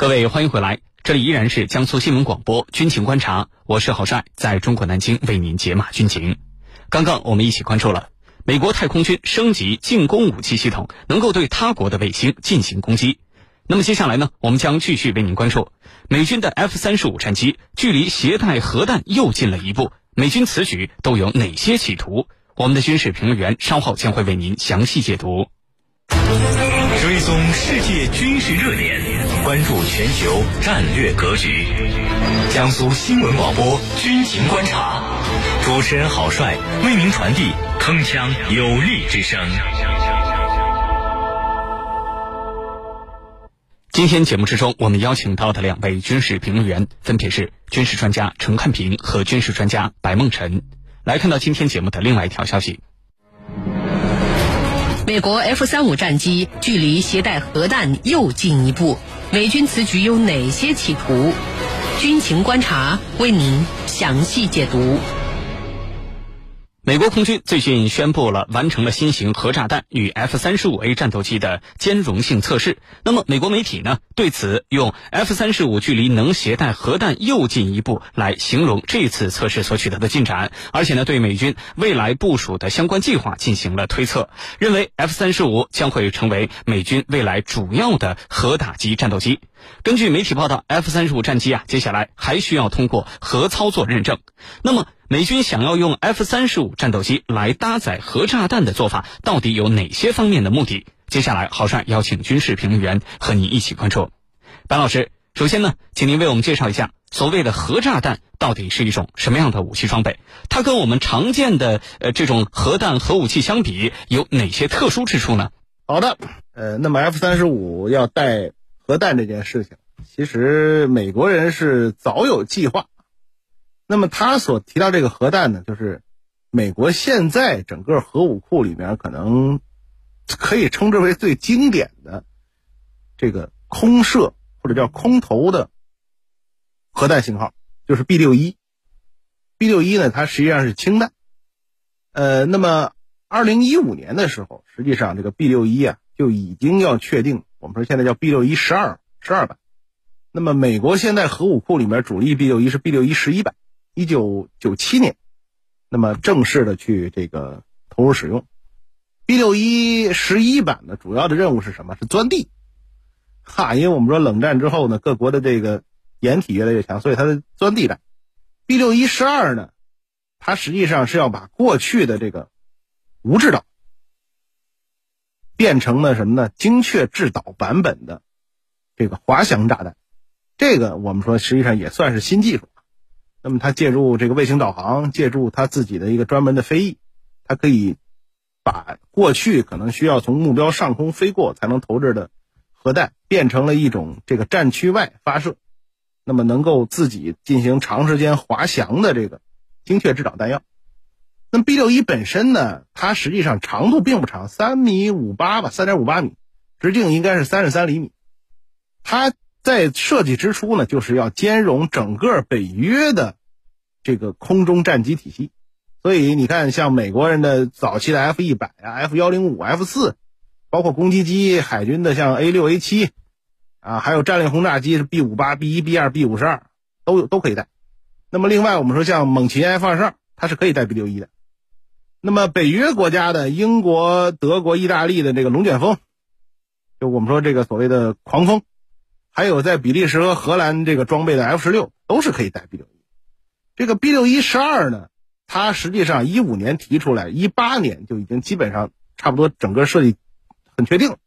各位欢迎回来，这里依然是江苏新闻广播军情观察，我是郝帅，在中国南京为您解码军情。刚刚我们一起关注了美国太空军升级进攻武器系统，能够对他国的卫星进行攻击。那么接下来呢，我们将继续为您关注美军的 F 三十五战机距离携带核弹又近了一步，美军此举都有哪些企图？我们的军事评论员稍后将会为您详细解读。追踪世界军事热点，关注全球战略格局。江苏新闻广播军情观察，主持人郝帅为您传递铿锵有力之声。今天节目之中，我们邀请到的两位军事评论员分别是军事专家陈汉平和军事专家白梦辰。来看到今天节目的另外一条消息。美国 F 三五战机距离携带核弹又进一步，美军此举有哪些企图？军情观察为您详细解读。美国空军最近宣布了完成了新型核炸弹与 F 三十五 A 战斗机的兼容性测试。那么，美国媒体呢对此用 F 三十五距离能携带核弹又进一步来形容这次测试所取得的进展，而且呢对美军未来部署的相关计划进行了推测，认为 F 三十五将会成为美军未来主要的核打击战斗机。根据媒体报道，F 三十五战机啊接下来还需要通过核操作认证。那么，美军想要用 F 三十五战斗机来搭载核炸弹的做法，到底有哪些方面的目的？接下来，郝帅邀请军事评论员和你一起关注。白老师，首先呢，请您为我们介绍一下所谓的核炸弹到底是一种什么样的武器装备？它跟我们常见的呃这种核弹核武器相比，有哪些特殊之处呢？好的，呃，那么 F 三十五要带核弹这件事情，其实美国人是早有计划。那么他所提到这个核弹呢，就是美国现在整个核武库里面可能可以称之为最经典的这个空射或者叫空投的核弹型号，就是 B 六一。B 六一呢，它实际上是氢弹。呃，那么二零一五年的时候，实际上这个 B 六一啊就已经要确定，我们说现在叫 B 六一十二十二版。那么美国现在核武库里面主力 B 六一是 B 六一十一版。一九九七年，那么正式的去这个投入使用。B 六一十一版的主要的任务是什么？是钻地。哈，因为我们说冷战之后呢，各国的这个掩体越来越强，所以它的钻地弹。B 六一十二呢，它实际上是要把过去的这个无制导变成了什么呢？精确制导版本的这个滑翔炸弹。这个我们说实际上也算是新技术。那么它借助这个卫星导航，借助它自己的一个专门的飞翼，它可以把过去可能需要从目标上空飞过才能投掷的核弹，变成了一种这个战区外发射，那么能够自己进行长时间滑翔的这个精确制导弹药。那 B 六一本身呢，它实际上长度并不长，三米五八吧，三点五八米，直径应该是三十三厘米，它。在设计之初呢，就是要兼容整个北约的这个空中战机体系，所以你看，像美国人的早期的 F 一百啊、F 幺零五、F 四，包括攻击机，海军的像 A 六、A 七，啊，还有战略轰炸机是 B 五八、B 一、B 二、B 五十二，都有都可以带。那么另外，我们说像猛禽 F 二十二，它是可以带 B 六一的。那么北约国家的英国、德国、意大利的这个龙卷风，就我们说这个所谓的狂风。还有在比利时和荷兰这个装备的 F 十六都是可以带 B 六一，这个 B 六一十二呢，它实际上一五年提出来，一八年就已经基本上差不多整个设计很确定。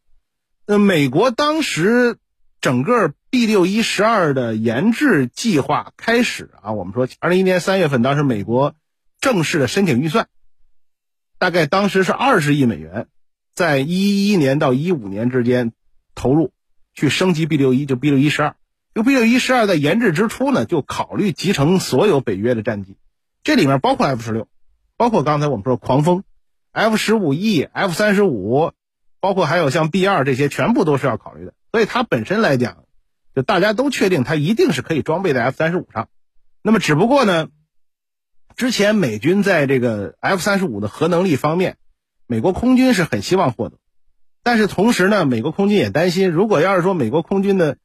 那美国当时整个 B 六一十二的研制计划开始啊，我们说二零一年三月份，当时美国正式的申请预算，大概当时是二十亿美元，在一一年到一五年之间投入。去升级 B 六一就 B 六一十二，就 B 六一十二在研制之初呢，就考虑集成所有北约的战机，这里面包括 F 十六，包括刚才我们说狂风，F 十五 E、F 三十五，包括还有像 B 二这些，全部都是要考虑的。所以它本身来讲，就大家都确定它一定是可以装备在 F 三十五上。那么只不过呢，之前美军在这个 F 三十五的核能力方面，美国空军是很希望获得。但是同时呢，美国空军也担心，如果要是说美国空军的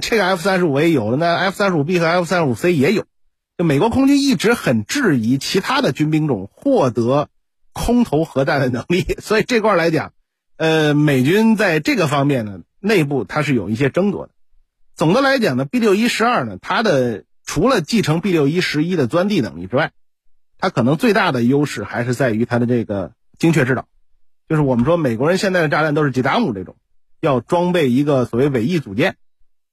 这个 F 三十五 A 有了，那 F 三十五 B 和 F 三十五 C 也有。就美国空军一直很质疑其他的军兵种获得空投核弹的能力，所以这块来讲，呃，美军在这个方面呢，内部它是有一些争夺的。总的来讲呢，B 六一十二呢，它的除了继承 B 六一十一的钻地能力之外，它可能最大的优势还是在于它的这个精确制导。就是我们说美国人现在的炸弹都是几达姆这种，要装备一个所谓尾翼组件，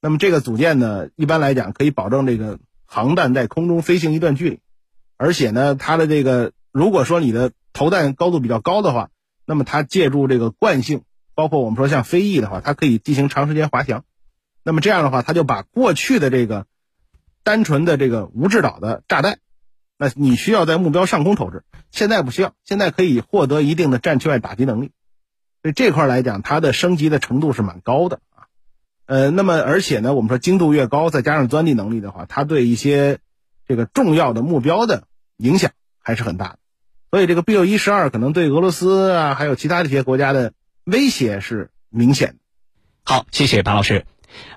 那么这个组件呢，一般来讲可以保证这个。航弹在空中飞行一段距离，而且呢，它的这个如果说你的投弹高度比较高的话，那么它借助这个惯性，包括我们说像飞翼的话，它可以进行长时间滑翔。那么这样的话，它就把过去的这个单纯的这个无制导的炸弹，那你需要在目标上空投掷，现在不需要，现在可以获得一定的战区外打击能力。所以这块来讲，它的升级的程度是蛮高的啊。呃，那么而且呢，我们说精度越高，再加上钻地能力的话，它对一些这个重要的目标的影响还是很大的。所以这个 B 六一十二可能对俄罗斯啊，还有其他这些国家的威胁是明显的。好，谢谢白老师。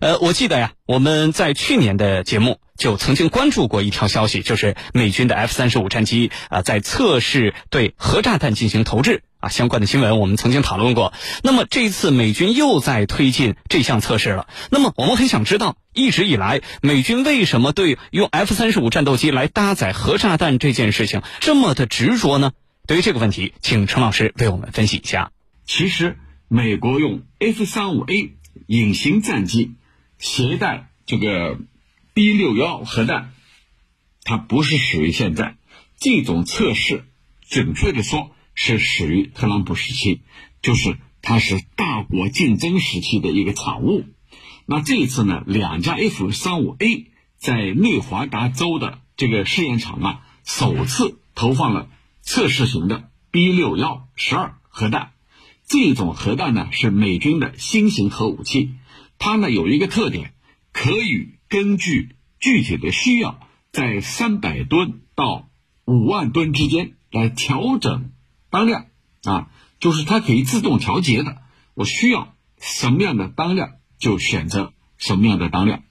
呃，我记得呀，我们在去年的节目就曾经关注过一条消息，就是美军的 F 三十五战机啊，在测试对核炸弹进行投掷啊，相关的新闻我们曾经讨论过。那么这一次美军又在推进这项测试了。那么我们很想知道，一直以来美军为什么对用 F 三十五战斗机来搭载核炸弹这件事情这么的执着呢？对于这个问题，请陈老师为我们分析一下。其实，美国用 F 三五 A。隐形战机携带这个 B 六幺核弹，它不是始于现在。这种测试，准确的说是始于特朗普时期，就是它是大国竞争时期的一个产物。那这一次呢，两架 F 三五 A 在内华达州的这个试验场啊，首次投放了测试型的 B 六幺十二核弹。这种核弹呢是美军的新型核武器，它呢有一个特点，可以根据具体的需要，在三百吨到五万吨之间来调整当量啊，就是它可以自动调节的。我需要什么样的当量就选择什么样的当量。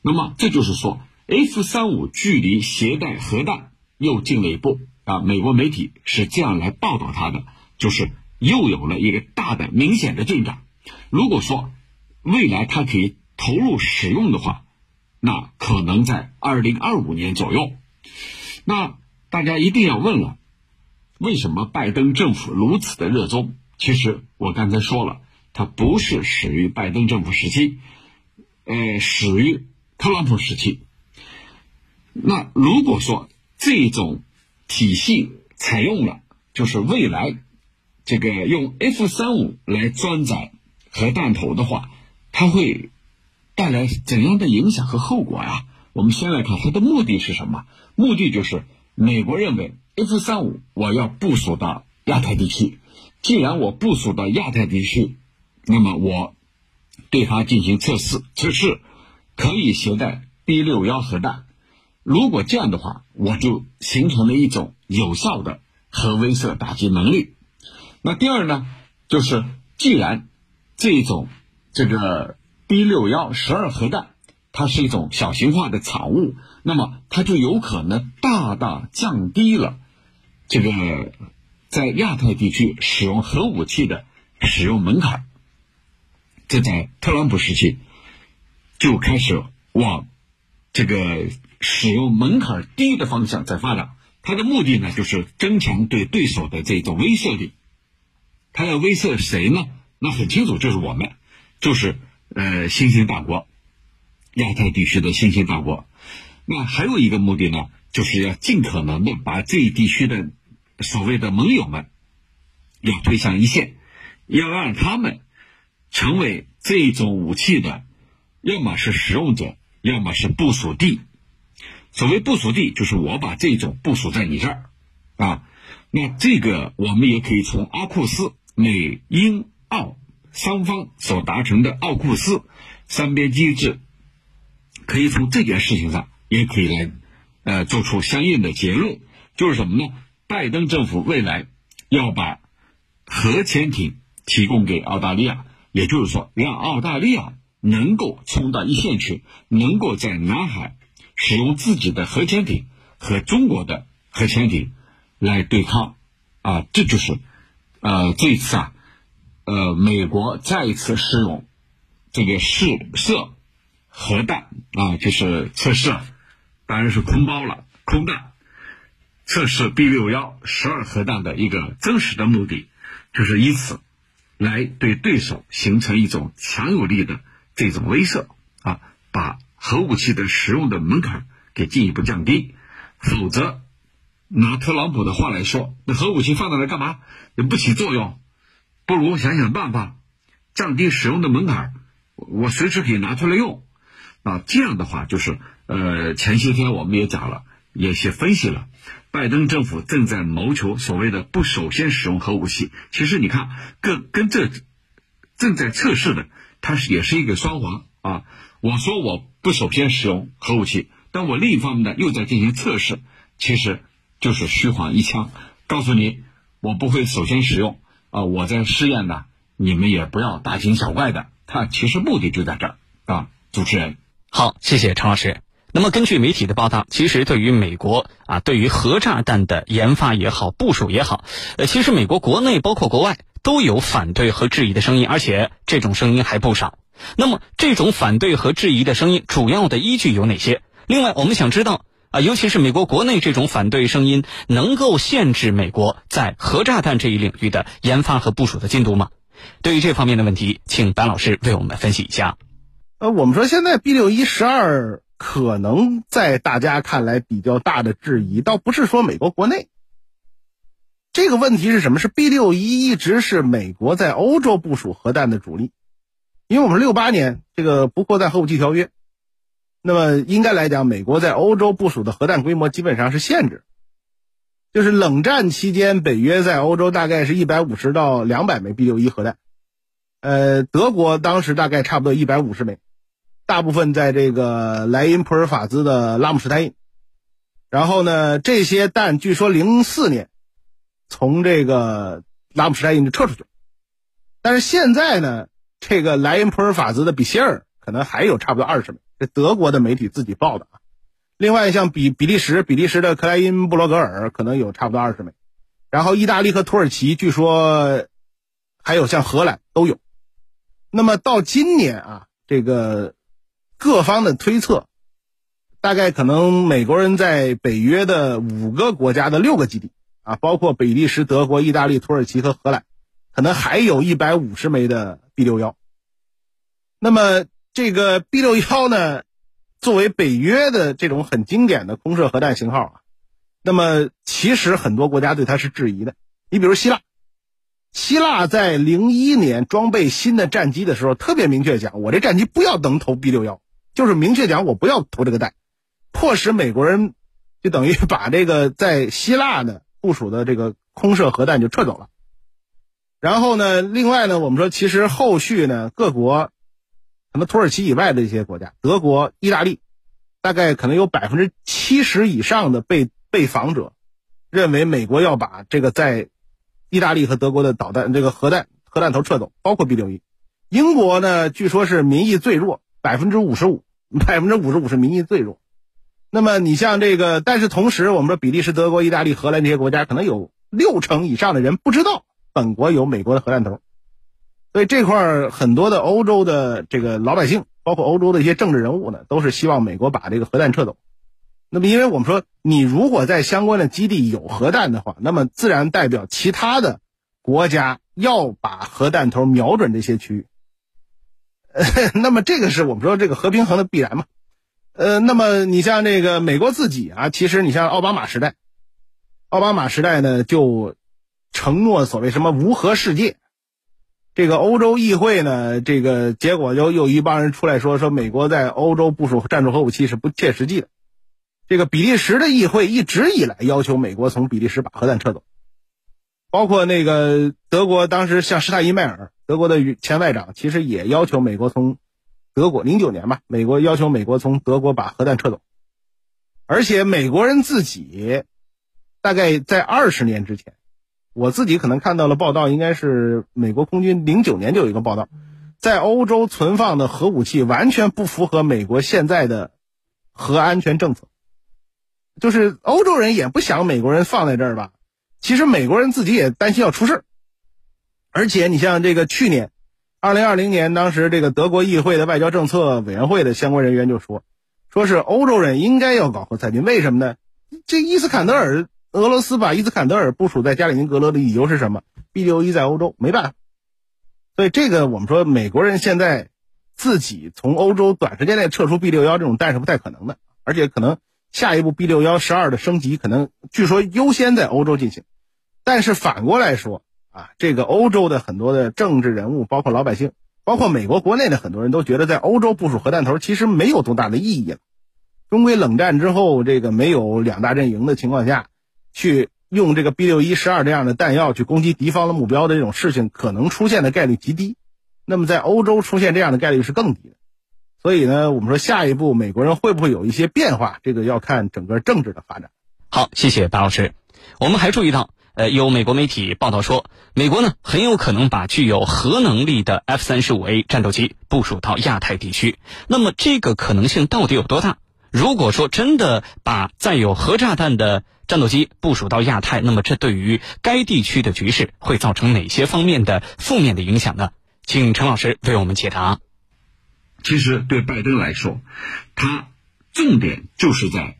那么这就是说，F 三五距离携带核弹又近了一步啊。美国媒体是这样来报道它的，就是。又有了一个大的明显的进展。如果说未来它可以投入使用的话，那可能在二零二五年左右。那大家一定要问了，为什么拜登政府如此的热衷？其实我刚才说了，它不是始于拜登政府时期，呃，始于特朗普时期。那如果说这种体系采用了，就是未来。这个用 F 三五来装载核弹头的话，它会带来怎样的影响和后果呀？我们先来看它的目的是什么？目的就是美国认为 F 三五我要部署到亚太地区，既然我部署到亚太地区，那么我对它进行测试，测试可以携带 B 六幺核弹。如果这样的话，我就形成了一种有效的核威慑打击能力。那第二呢，就是既然这种这个 B 六幺十二核弹，它是一种小型化的产物，那么它就有可能大大降低了这个在亚太地区使用核武器的使用门槛。这在特朗普时期就开始往这个使用门槛低的方向在发展。它的目的呢，就是增强对对手的这种威慑力。他要威慑谁呢？那很清楚，就是我们，就是呃新兴大国，亚太地区的新兴大国。那还有一个目的呢，就是要尽可能的把这一地区的所谓的盟友们要推向一线，要让他们成为这种武器的，要么是使用者，要么是部署地。所谓部署地，就是我把这种部署在你这儿啊。那这个我们也可以从阿库斯。美英澳双方所达成的奥库斯三边机制，可以从这件事情上也可以来，呃，做出相应的结论，就是什么呢？拜登政府未来要把核潜艇提供给澳大利亚，也就是说，让澳大利亚能够冲到一线去，能够在南海使用自己的核潜艇和中国的核潜艇来对抗，啊，这就是呃这一次啊，呃美国再一次使用这个试射核弹啊，就是测试，当然是空包了，空弹测试 B 六幺十二核弹的一个真实的目的，就是以此来对对手形成一种强有力的。这种威慑啊，把核武器的使用的门槛给进一步降低，否则拿特朗普的话来说，那核武器放在那干嘛？也不起作用，不如想想办法降低使用的门槛，我随时可以拿出来用。啊，这样的话就是呃，前些天我们也讲了，也是分析了，拜登政府正在谋求所谓的不首先使用核武器。其实你看，跟跟这正在测试的。它是也是一个双簧啊！我说我不首先使用核武器，但我另一方面呢又在进行测试，其实就是虚晃一枪，告诉你我不会首先使用啊！我在试验呢，你们也不要大惊小怪的。它其实目的就在这儿啊！主持人，好，谢谢陈老师。那么根据媒体的报道，其实对于美国啊，对于核炸弹的研发也好，部署也好，呃，其实美国国内包括国外。都有反对和质疑的声音，而且这种声音还不少。那么，这种反对和质疑的声音主要的依据有哪些？另外，我们想知道啊，尤其是美国国内这种反对声音，能够限制美国在核炸弹这一领域的研发和部署的进度吗？对于这方面的问题，请白老师为我们分析一下。呃，我们说现在 B 六一十二可能在大家看来比较大的质疑，倒不是说美国国内。这个问题是什么？是 B 六一一直是美国在欧洲部署核弹的主力，因为我们六八年这个不扩散核武器条约，那么应该来讲，美国在欧洲部署的核弹规模基本上是限制，就是冷战期间，北约在欧洲大概是一百五十到两百枚 B 六一核弹，呃，德国当时大概差不多一百五十枚，大部分在这个莱茵普尔法兹的拉姆施泰因，然后呢，这些弹据说零四年。从这个拉姆施泰因就撤出去了，但是现在呢，这个莱茵普尔法兹的比歇尔可能还有差不多二十枚，这德国的媒体自己报的啊。另外像比比利时，比利时的克莱因布罗格尔可能有差不多二十枚，然后意大利和土耳其据说还有像荷兰都有。那么到今年啊，这个各方的推测，大概可能美国人在北约的五个国家的六个基地。啊，包括比利时、德国、意大利、土耳其和荷兰，可能还有一百五十枚的 B 六幺。那么这个 B 六幺呢，作为北约的这种很经典的空射核弹型号啊，那么其实很多国家对它是质疑的。你比如希腊，希腊在零一年装备新的战机的时候，特别明确讲，我这战机不要能投 B 六幺，就是明确讲我不要投这个弹，迫使美国人就等于把这个在希腊的。部署的这个空射核弹就撤走了，然后呢，另外呢，我们说其实后续呢，各国，那么土耳其以外的一些国家，德国、意大利，大概可能有百分之七十以上的被被访者，认为美国要把这个在意大利和德国的导弹这个核弹核弹头撤走，包括 B 六一。英国呢，据说是民意最弱，百分之五十五，百分之五十五是民意最弱。那么你像这个，但是同时，我们说比利时、德国、意大利、荷兰这些国家，可能有六成以上的人不知道本国有美国的核弹头，所以这块儿很多的欧洲的这个老百姓，包括欧洲的一些政治人物呢，都是希望美国把这个核弹撤走。那么，因为我们说，你如果在相关的基地有核弹的话，那么自然代表其他的国家要把核弹头瞄准这些区域。呃 那么，这个是我们说这个和平衡的必然嘛。呃，那么你像这个美国自己啊，其实你像奥巴马时代，奥巴马时代呢就承诺所谓什么无核世界，这个欧洲议会呢，这个结果就有一帮人出来说说美国在欧洲部署战术核武器是不切实际的。这个比利时的议会一直以来要求美国从比利时把核弹撤走，包括那个德国当时像施泰因迈尔，德国的前外长，其实也要求美国从。德国零九年吧，美国要求美国从德国把核弹撤走，而且美国人自己大概在二十年之前，我自己可能看到了报道，应该是美国空军零九年就有一个报道，在欧洲存放的核武器完全不符合美国现在的核安全政策。就是欧洲人也不想美国人放在这儿吧，其实美国人自己也担心要出事。而且你像这个去年，二零二零年，当时这个德国议会的外交政策委员会的相关人员就说，说是欧洲人应该要搞核裁军，为什么呢？这伊斯坎德尔，俄罗斯把伊斯坎德尔部署在加里宁格勒的理由是什么？B 六一在欧洲没办法，所以这个我们说美国人现在自己从欧洲短时间内撤出 B 六幺这种弹是不太可能的，而且可能下一步 B 六幺十二的升级可能据说优先在欧洲进行，但是反过来说啊，这个欧洲的很多的政治人物，包括老百姓，包括美国国内的很多人都觉得在欧洲部署核弹头其实没有多大的意义了。终归冷战之后，这个没有两大阵营的情况下，去用这个 B 六一十二这样的弹药去攻击敌方的目标的这种事情，可能出现的概率极低。那么在欧洲出现这样的概率是更低的。所以呢，我们说下一步美国人会不会有一些变化，这个要看整个政治的发展。好，谢谢白老师。我们还注意到，呃，有美国媒体报道说，美国呢很有可能把具有核能力的 F 三十五 A 战斗机部署到亚太地区。那么这个可能性到底有多大？如果说真的把载有核炸弹的战斗机部署到亚太，那么这对于该地区的局势会造成哪些方面的负面的影响呢？请陈老师为我们解答。其实对拜登来说，他重点就是在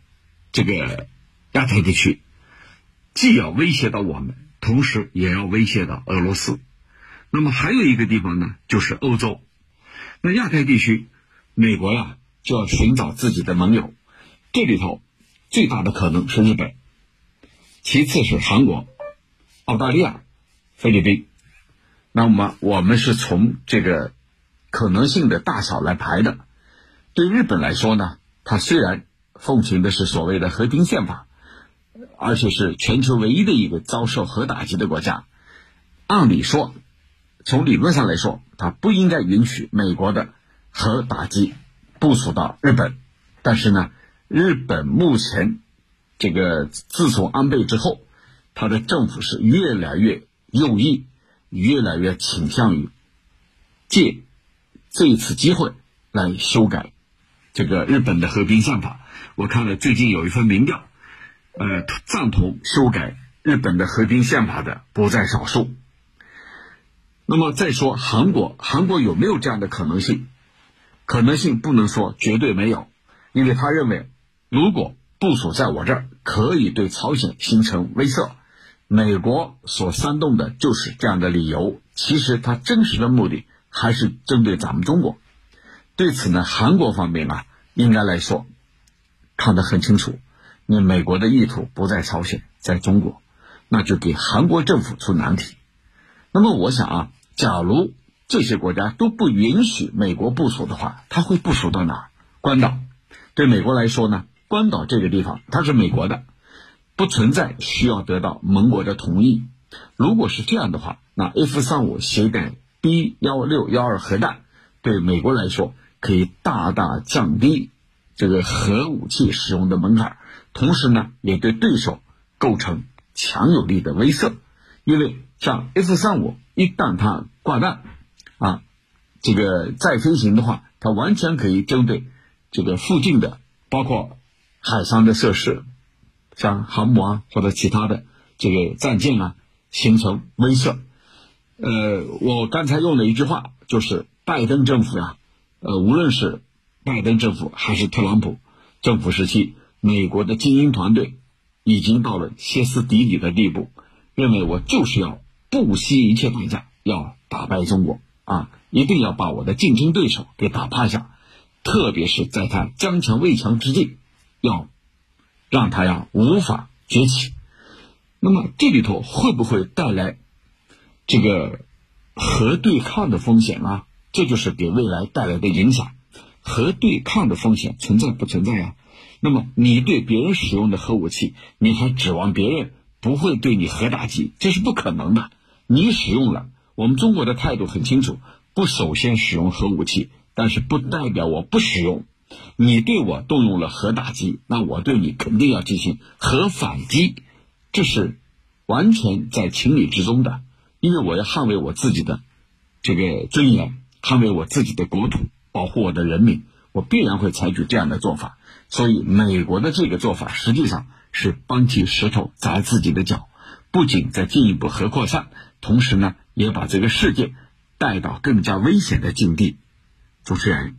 这个亚太地区，既要威胁到我们，同时也要威胁到俄罗斯。那么还有一个地方呢，就是欧洲。那亚太地区，美国呀。就要寻找自己的盟友，这里头最大的可能是日本，其次是韩国、澳大利亚、菲律宾。那么我们是从这个可能性的大小来排的。对日本来说呢，它虽然奉行的是所谓的和平宪法，而且是全球唯一的一个遭受核打击的国家，按理说，从理论上来说，它不应该允许美国的核打击。部署到日本，但是呢，日本目前这个自从安倍之后，他的政府是越来越右翼，越来越倾向于借这一次机会来修改这个日本的和平宪法。我看了最近有一份民调，呃，赞同修改日本的和平宪法的不在少数。那么再说韩国，韩国有没有这样的可能性？可能性不能说绝对没有，因为他认为，如果部署在我这儿，可以对朝鲜形成威慑。美国所煽动的就是这样的理由，其实它真实的目的还是针对咱们中国。对此呢，韩国方面啊，应该来说看得很清楚，你美国的意图不在朝鲜，在中国，那就给韩国政府出难题。那么我想啊，假如。这些国家都不允许美国部署的话，他会部署到哪儿？关岛，对美国来说呢？关岛这个地方它是美国的，不存在需要得到盟国的同意。如果是这样的话，那 F 三五携带 B 幺六幺二核弹，对美国来说可以大大降低这个核武器使用的门槛，同时呢，也对对手构成强有力的威慑。因为像 F 三五一旦它挂弹，啊，这个再飞行的话，它完全可以针对这个附近的，包括海上的设施，像航母啊或者其他的这个战舰啊，形成威慑。呃，我刚才用了一句话，就是拜登政府呀，呃，无论是拜登政府还是特朗普政府时期，美国的精英团队已经到了歇斯底里的地步，认为我就是要不惜一切代价要打败中国。啊，一定要把我的竞争对手给打趴下，特别是在他将强未强之际，要让他呀无法崛起。那么这里头会不会带来这个核对抗的风险啊？这就是给未来带来的影响。核对抗的风险存在不存在呀？那么你对别人使用的核武器，你还指望别人不会对你核打击？这是不可能的。你使用了。我们中国的态度很清楚，不首先使用核武器，但是不代表我不使用。你对我动用了核打击，那我对你肯定要进行核反击，这是完全在情理之中的。因为我要捍卫我自己的这个尊严，捍卫我自己的国土，保护我的人民，我必然会采取这样的做法。所以，美国的这个做法实际上是搬起石头砸自己的脚，不仅在进一步核扩散，同时呢，也把这个世界带到更加危险的境地。主持人。